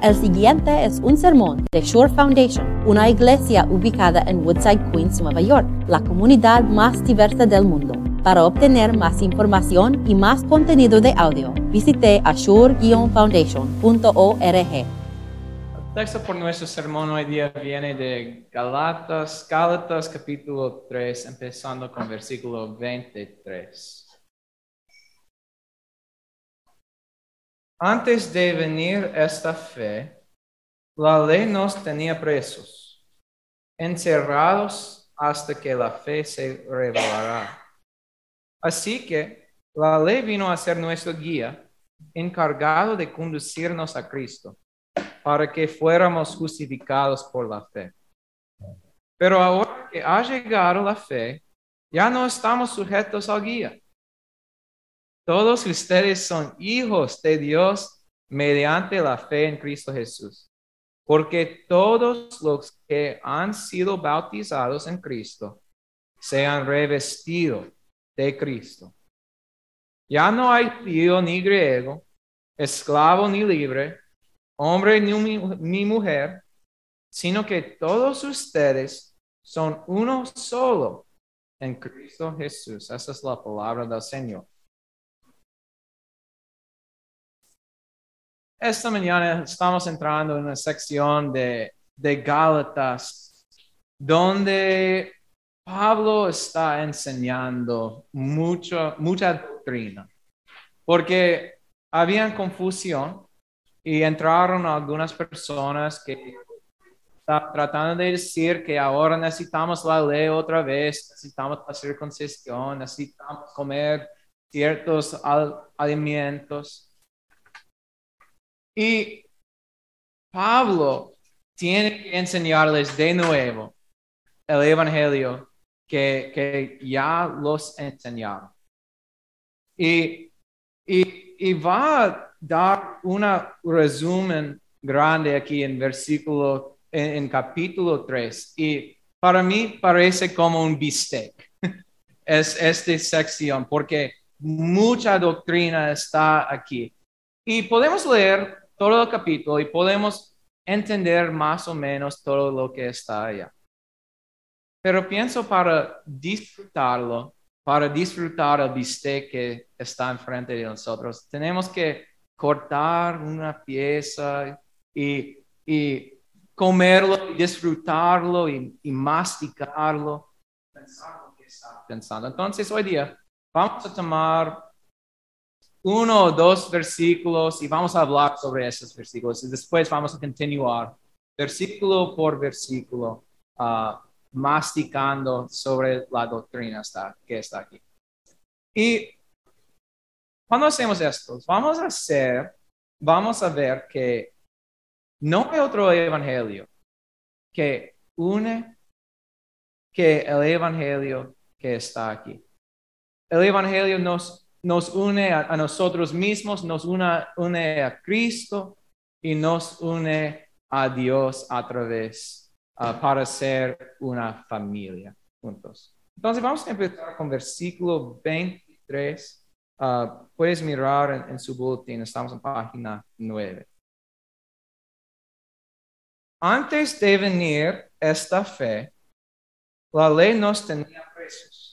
El siguiente es un sermón de Shore Foundation, una iglesia ubicada en Woodside, Queens, Nueva York, la comunidad más diversa del mundo. Para obtener más información y más contenido de audio, visite ashore-foundation.org. El texto por nuestro sermón hoy día viene de Galatas, Gálatas capítulo 3, empezando con versículo 23. Antes de venir esta fe, la ley nos tenía presos, encerrados hasta que la fe se revelará. Así que la ley vino a ser nuestro guía, encargado de conducirnos a Cristo, para que fuéramos justificados por la fe. Pero ahora que ha llegado la fe, ya no estamos sujetos al guía. Todos ustedes son hijos de Dios mediante la fe en Cristo Jesús. Porque todos los que han sido bautizados en Cristo se han revestido de Cristo. Ya no hay judío ni griego, esclavo ni libre, hombre ni, ni mujer, sino que todos ustedes son uno solo en Cristo Jesús. Esa es la palabra del Señor. Esta mañana estamos entrando en una sección de, de Gálatas donde Pablo está enseñando mucho, mucha doctrina, porque había confusión y entraron algunas personas que estaban tratando de decir que ahora necesitamos la ley otra vez, necesitamos la circuncisión, necesitamos comer ciertos alimentos. Y Pablo tiene que enseñarles de nuevo el Evangelio que, que ya los enseñaron. Y, y, va a dar un resumen grande aquí en versículo, en, en capítulo 3. Y para mí parece como un bistec. es esta sección, porque mucha doctrina está aquí. Y podemos leer todo el capítulo y podemos entender más o menos todo lo que está allá. Pero pienso para disfrutarlo, para disfrutar el bistec que está enfrente de nosotros, tenemos que cortar una pieza y, y comerlo, disfrutarlo y, y masticarlo, pensar lo que está pensando. Entonces hoy día vamos a tomar uno o dos versículos y vamos a hablar sobre esos versículos y después vamos a continuar versículo por versículo, uh, masticando sobre la doctrina que está aquí. Y cuando hacemos esto, vamos a hacer, vamos a ver que no hay otro evangelio que une que el evangelio que está aquí. El evangelio nos nos une a, nosotros mismos, nos une, a Cristo y nos une a Dios a través uh, para ser una familia juntos. Entonces vamos a empezar con versículo 23. Uh, puedes mirar en, su boletín, estamos en página 9. Antes de venir esta fe, la ley nos tenía presos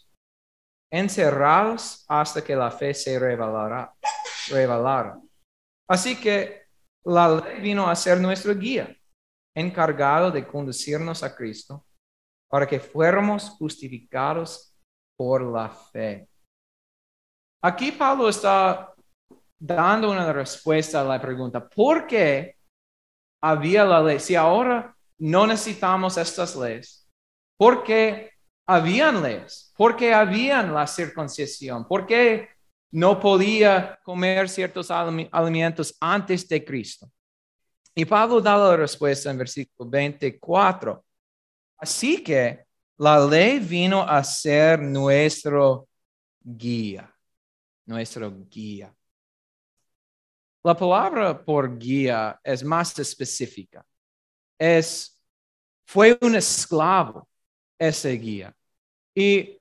encerrados hasta que la fe se revelara. revelara. Así que la ley vino a ser nuestro guía, encargado de conducirnos a Cristo para que fuéramos justificados por la fe. Aquí Pablo está dando una respuesta a la pregunta, ¿por qué había la ley? Si ahora no necesitamos estas leyes, ¿por qué habían leyes, porque habían la circuncisión, porque no podía comer ciertos alimentos antes de Cristo. Y Pablo da la respuesta en versículo 24. Así que la ley vino a ser nuestro guía, nuestro guía. La palabra por guía es más específica. Es, fue un esclavo ese guía. Y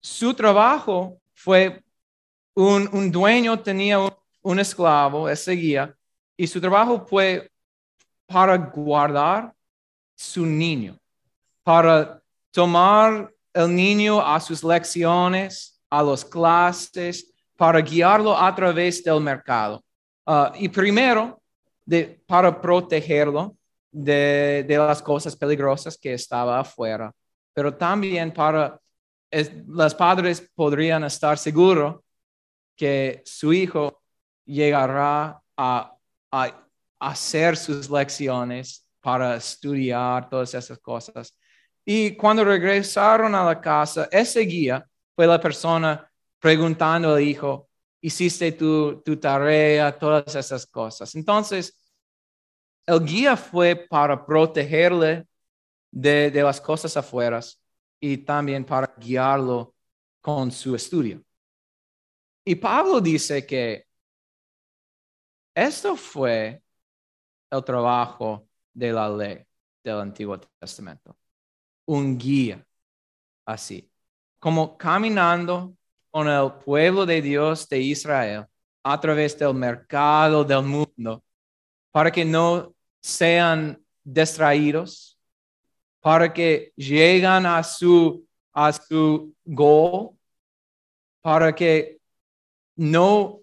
su trabajo fue, un, un dueño tenía un, esclavo, ese guía, y su trabajo fue para guardar su niño, para tomar el niño a sus lecciones, a las clases, para guiarlo a través del mercado. Uh, y primero, de, para protegerlo de, de, las cosas peligrosas que estaba afuera, pero también para es, los padres podrían estar seguros que su hijo llegará a, a hacer sus lecciones, para estudiar todas esas cosas. Y cuando regresaron a la casa, ese guía fue la persona preguntando al hijo, hiciste tu, tu tarea, todas esas cosas. Entonces, el guía fue para protegerle de, las cosas afuera y también para guiarlo con su estudio. Y Pablo dice que esto fue el trabajo de la ley del Antiguo Testamento. Un guía así, como caminando con el pueblo de Dios de Israel a través del mercado del mundo para que no sean distraídos, para que lleguen a su, a su goal, para que no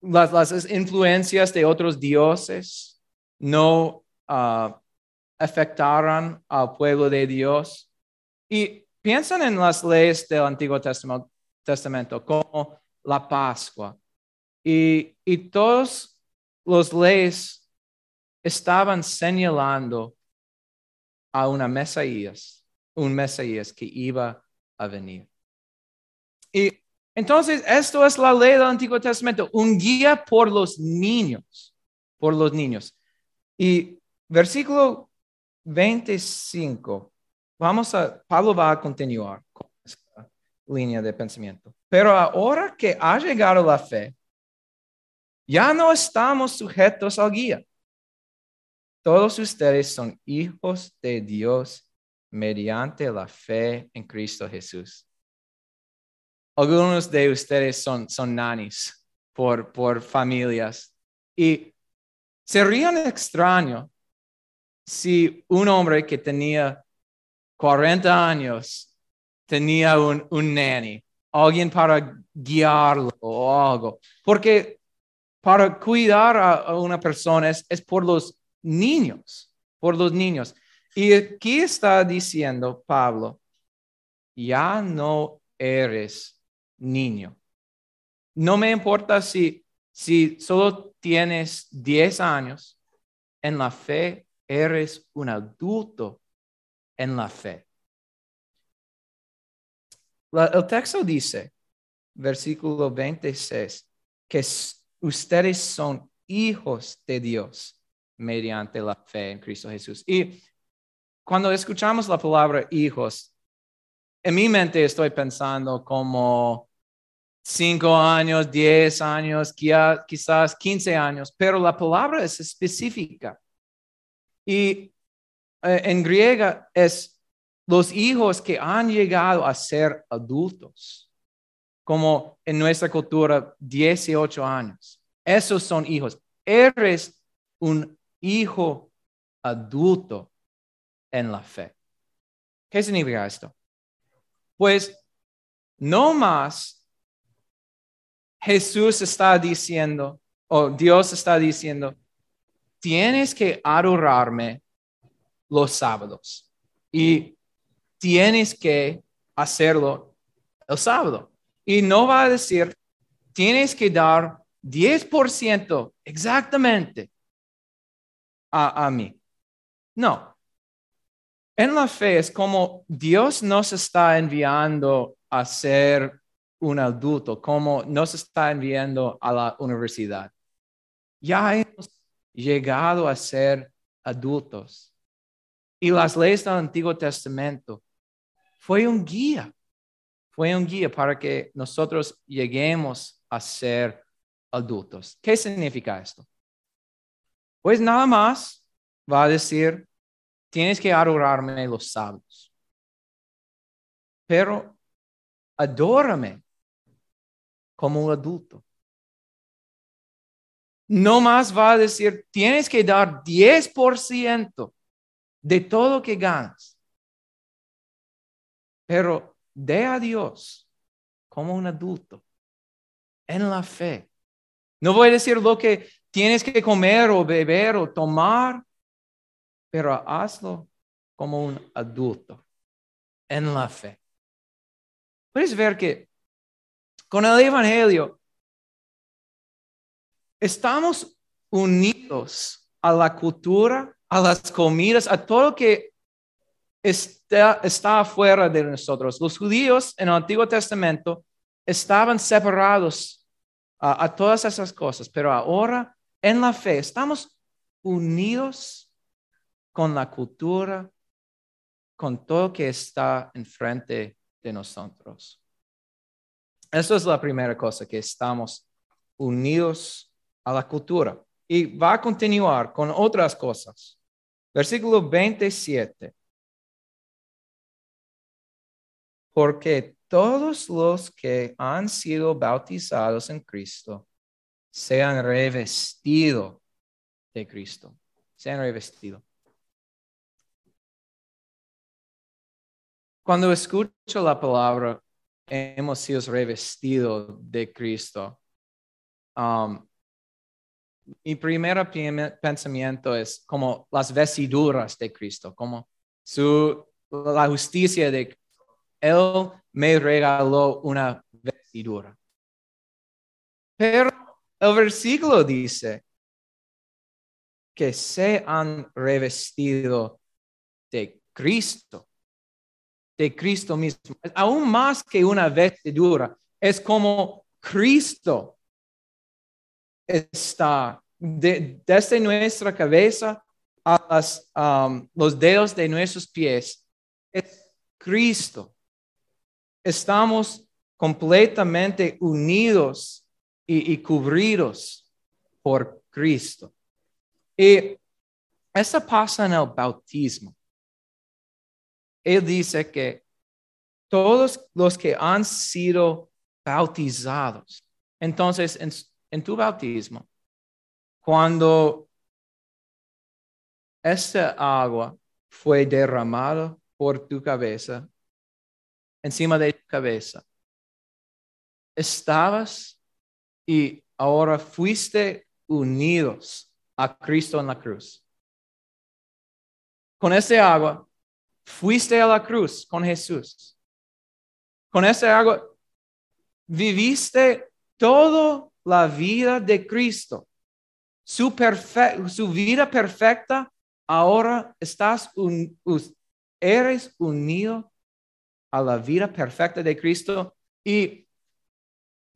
las, las influencias de otros dioses no uh, afectaran al pueblo de Dios. Y piensan en las leyes del Antiguo Testamento, como la Pascua. Y, y todos los leyes estaban señalando a una Mesías, un Mesías que iba a venir. Y entonces, esto es la ley del Antiguo Testamento, un guía por los niños, por los niños. Y versículo 25, vamos a, Pablo va a continuar con esta línea de pensamiento. Pero ahora que ha llegado la fe, ya no estamos sujetos al guía. Todos ustedes son hijos de Dios mediante la fe en Cristo Jesús. Algunos de ustedes son, son nanis por, por familias y Sería extraño si un hombre que tenía 40 años tenía un, un nanny, alguien para guiarlo o algo, porque para cuidar a, una persona es, es por los niños, por los niños. Y aquí está diciendo Pablo, ya no eres niño. No me importa si, si solo tienes 10 años, en la fe eres un adulto en la fe. el texto dice, versículo 26, que ustedes son hijos de Dios mediante la fe en Cristo Jesús. Y cuando escuchamos la palabra hijos, en mi mente estoy pensando como cinco años, diez años, quizás quince años, pero la palabra es específica. Y eh, en griega es los hijos que han llegado a ser adultos, como en nuestra cultura, 18 años. Esos son hijos. Eres un hijo adulto en la fe. ¿Qué significa esto? Pues no más Jesús está diciendo, o Dios está diciendo, tienes que adorarme los sábados y tienes que hacerlo el sábado. Y no va a decir, tienes que dar 10% exactamente a, mí. No. En la fe es como Dios nos está enviando a ser un adulto, como nos está enviando a la universidad. Ya hemos llegado a ser adultos. Y las leyes del Antiguo Testamento fue un guía, fue un guía para que nosotros lleguemos a ser adultos. ¿Qué significa esto? Pues nada más va a decir, tienes que adorarme los sábados. Pero adórame como un adulto. no más va a decir, tienes que dar 10% de todo que ganas. Pero de a Dios como un adulto en la fe. No voy a decir lo que tienes que comer o beber o tomar, pero hazlo como un adulto en la fe. Puedes ver que con el Evangelio estamos unidos a la cultura, a las comidas, a todo que está, está afuera de nosotros. Los judíos en el Antiguo Testamento estaban separados a, a todas esas cosas, pero ahora en la fe estamos unidos con la cultura, con todo que está enfrente de nosotros. Eso es la primera cosa, que estamos unidos a la cultura. Y va a continuar con otras cosas. Versículo 27. Porque todos los que han sido bautizados en Cristo se han revestido de Cristo. Se han revestido. Cuando escucho la palabra, hemos sido revestidos de Cristo. Um, mi primer pensamiento es como las vestiduras de Cristo, como su, la justicia de Él me regaló una vestidura. Pero el versículo dice que se han revestido de Cristo de Cristo mismo. Aún más que una vestidura, es como Cristo está desde nuestra cabeza a um, los dedos de nuestros pies. Es Cristo. Estamos completamente unidos y, y por Cristo. Y eso pasa en el bautismo él dice que todos los que han sido bautizados, entonces en, tu bautismo, cuando esta agua fue derramada por tu cabeza, encima de tu cabeza, estabas y ahora fuiste unidos a Cristo en la cruz. Con esta agua, Fuiste a la cruz con Jesús. Con ese agua viviste toda la vida de Cristo. Su, su vida perfecta, ahora estás un, eres unido a la vida perfecta de Cristo y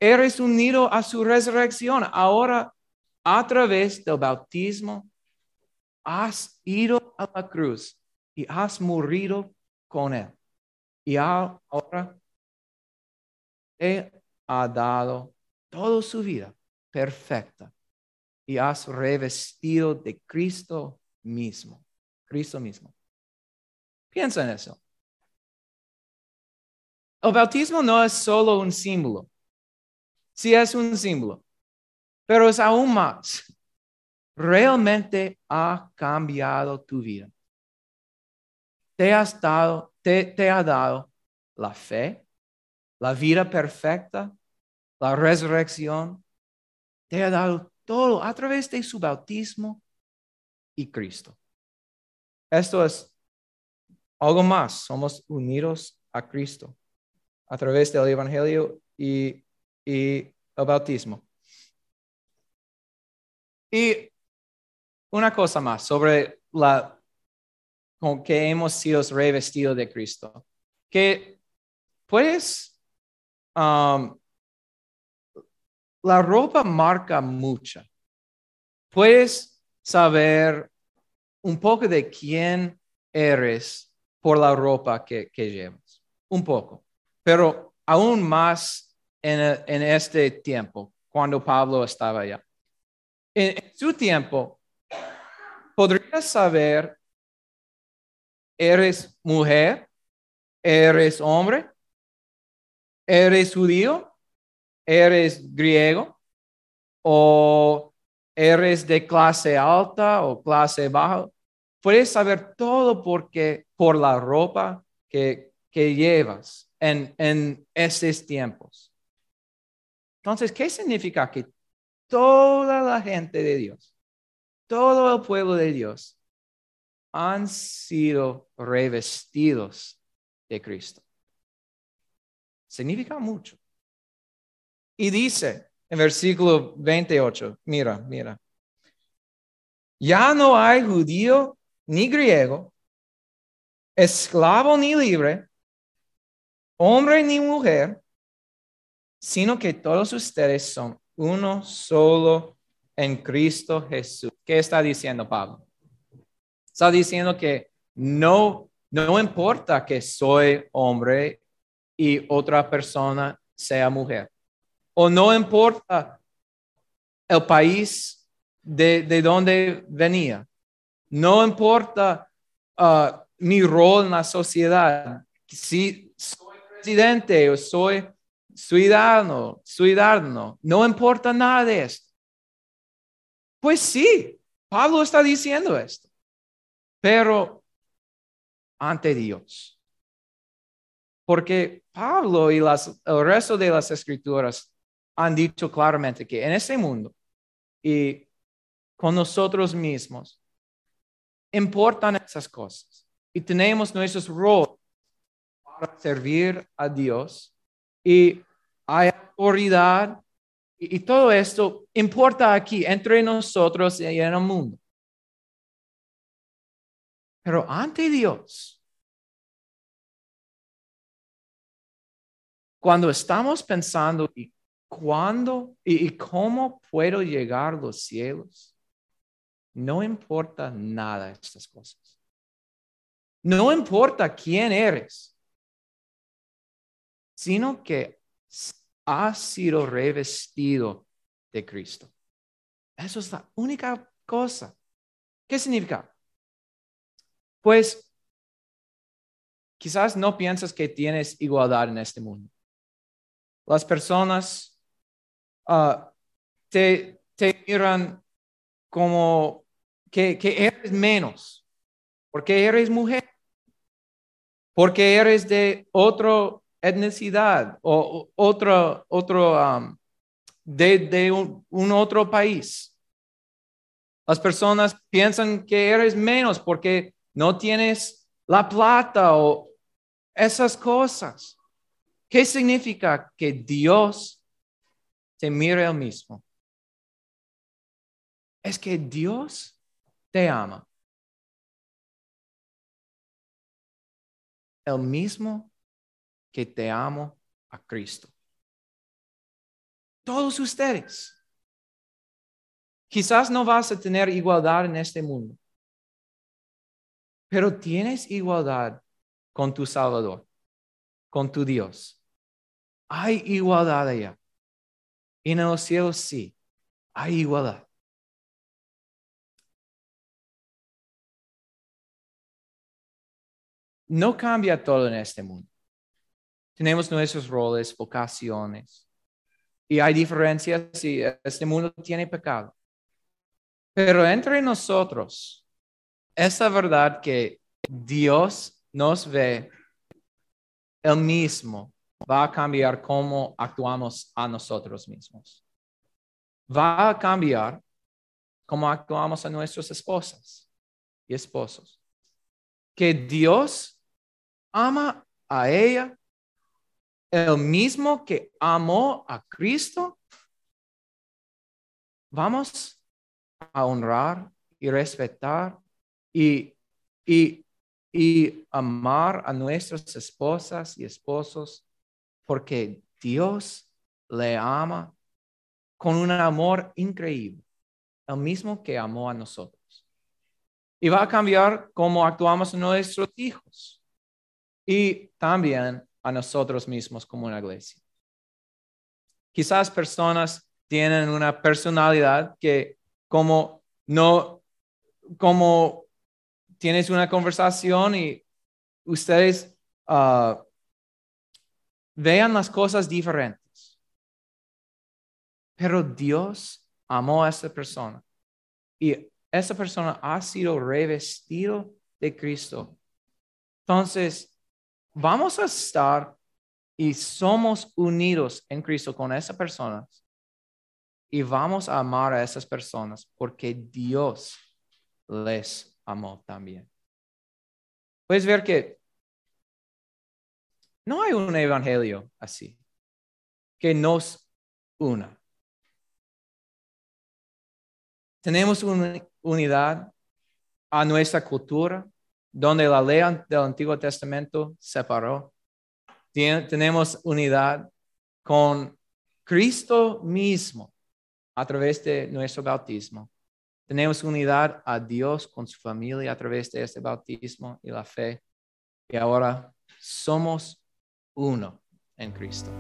eres unido a su resurrección. Ahora, a través del bautismo, has ido a la cruz y has morido con Él. Y ahora Él ha dado toda su vida perfecta y has revestido de Cristo mismo. Cristo mismo. Piensa en eso. El bautismo no es solo un símbolo. Sí es un símbolo, pero es aún más. Realmente ha cambiado tu vida te, dado, te, ha dado la fe, la vida perfecta, la resurrección. Te ha dado todo a través de su bautismo y Cristo. Esto es algo más. Somos unidos a Cristo a través del Evangelio y, y el bautismo. Y una cosa más sobre la con que hemos sido revestidos de Cristo. Que pues um, la ropa marca mucho. Puedes saber un poco de quién eres por la ropa que, llevas. Un poco. Pero aún más en, en este tiempo, cuando Pablo estaba allá. en su tiempo, podrías saber ¿Eres mujer? ¿Eres hombre? ¿Eres judío? ¿Eres griego? ¿O eres de clase alta o clase baja, puedes saber todo porque por la ropa que, que llevas en, en esos tiempos. Entonces, ¿qué significa que toda la gente de Dios, todo el pueblo de Dios, han sido revestidos de Cristo? Significa mucho. Y dice, en versículo 28. Mira, mira. Ya no hay judío ni griego, esclavo ni libre, hombre ni mujer, sino que todos ustedes son uno solo en Cristo Jesús. ¿Qué está diciendo Pablo? Está diciendo que no, no importa que soy hombre y otra persona sea mujer o no importa el país de, de donde venía, no importa uh, mi rol en la sociedad, si soy presidente o soy ciudadano, ciudadano, no importa nada de esto. Pues sí, Pablo está diciendo esto, pero ante Dios. Porque Pablo y el resto de las escrituras han dicho claramente que en ese mundo y con nosotros mismos importan esas cosas y tenemos nuestros roles para servir a Dios y hay autoridad y, y todo esto importa aquí entre nosotros y en el mundo. Pero ante Dios, cuando estamos pensando y ¿Cuándo y, cómo puedo llegar a los cielos? No importa nada estas cosas. No importa quién eres, sino que has sido revestido de Cristo. Eso es la única cosa. ¿Qué significa? Pues quizás no piensas que tienes igualdad en este mundo. Las personas Ah, te, te miran como que, que eres menos, porque eres mujer, porque eres de otra etnicidad o otro, otro um, de, de un, un, otro país. Las personas piensan que eres menos porque no tienes la plata o esas cosas. ¿Qué significa que Dios te mire el mismo. Es que Dios te ama. El mismo que te amo a Cristo. Todos ustedes. Quizás no vas a tener igualdad en este mundo, pero tienes igualdad con tu Salvador, con tu Dios. Hay igualdad allá. Y en los cielos sí, hay igualdad. No cambia todo en este mundo. Tenemos nuestros roles, vocaciones, y hay diferencias y este mundo tiene pecado. Pero entre nosotros, esa verdad que Dios nos ve el mismo va a cambiar cómo actuamos a nosotros mismos. Va a cambiar cómo actuamos a nuestras esposas y esposos. Que Dios ama a ella el mismo que amó a Cristo. Vamos a honrar y respetar y, y, y amar a nuestras esposas y esposos porque Dios le ama con un amor increíble, el mismo que amó a nosotros. Y va a cambiar cómo actuamos nuestros hijos y también a nosotros mismos como una iglesia. Quizás personas tienen una personalidad que como no, como tienes una conversación y ustedes uh, vean las cosas diferentes. Pero Dios amó a esa persona y esa persona ha sido revestido de Cristo. Entonces, vamos a estar y somos unidos en Cristo con esas personas y vamos a amar a esas personas porque Dios les amó también. Puedes ver que no hay un evangelio así, que nos una. Tenemos una unidad a nuestra cultura, donde la ley del Antiguo Testamento separó. tenemos unidad con Cristo mismo a través de nuestro bautismo. Tenemos unidad a Dios con su familia a través de este bautismo y la fe. Y ahora somos uno en Cristo.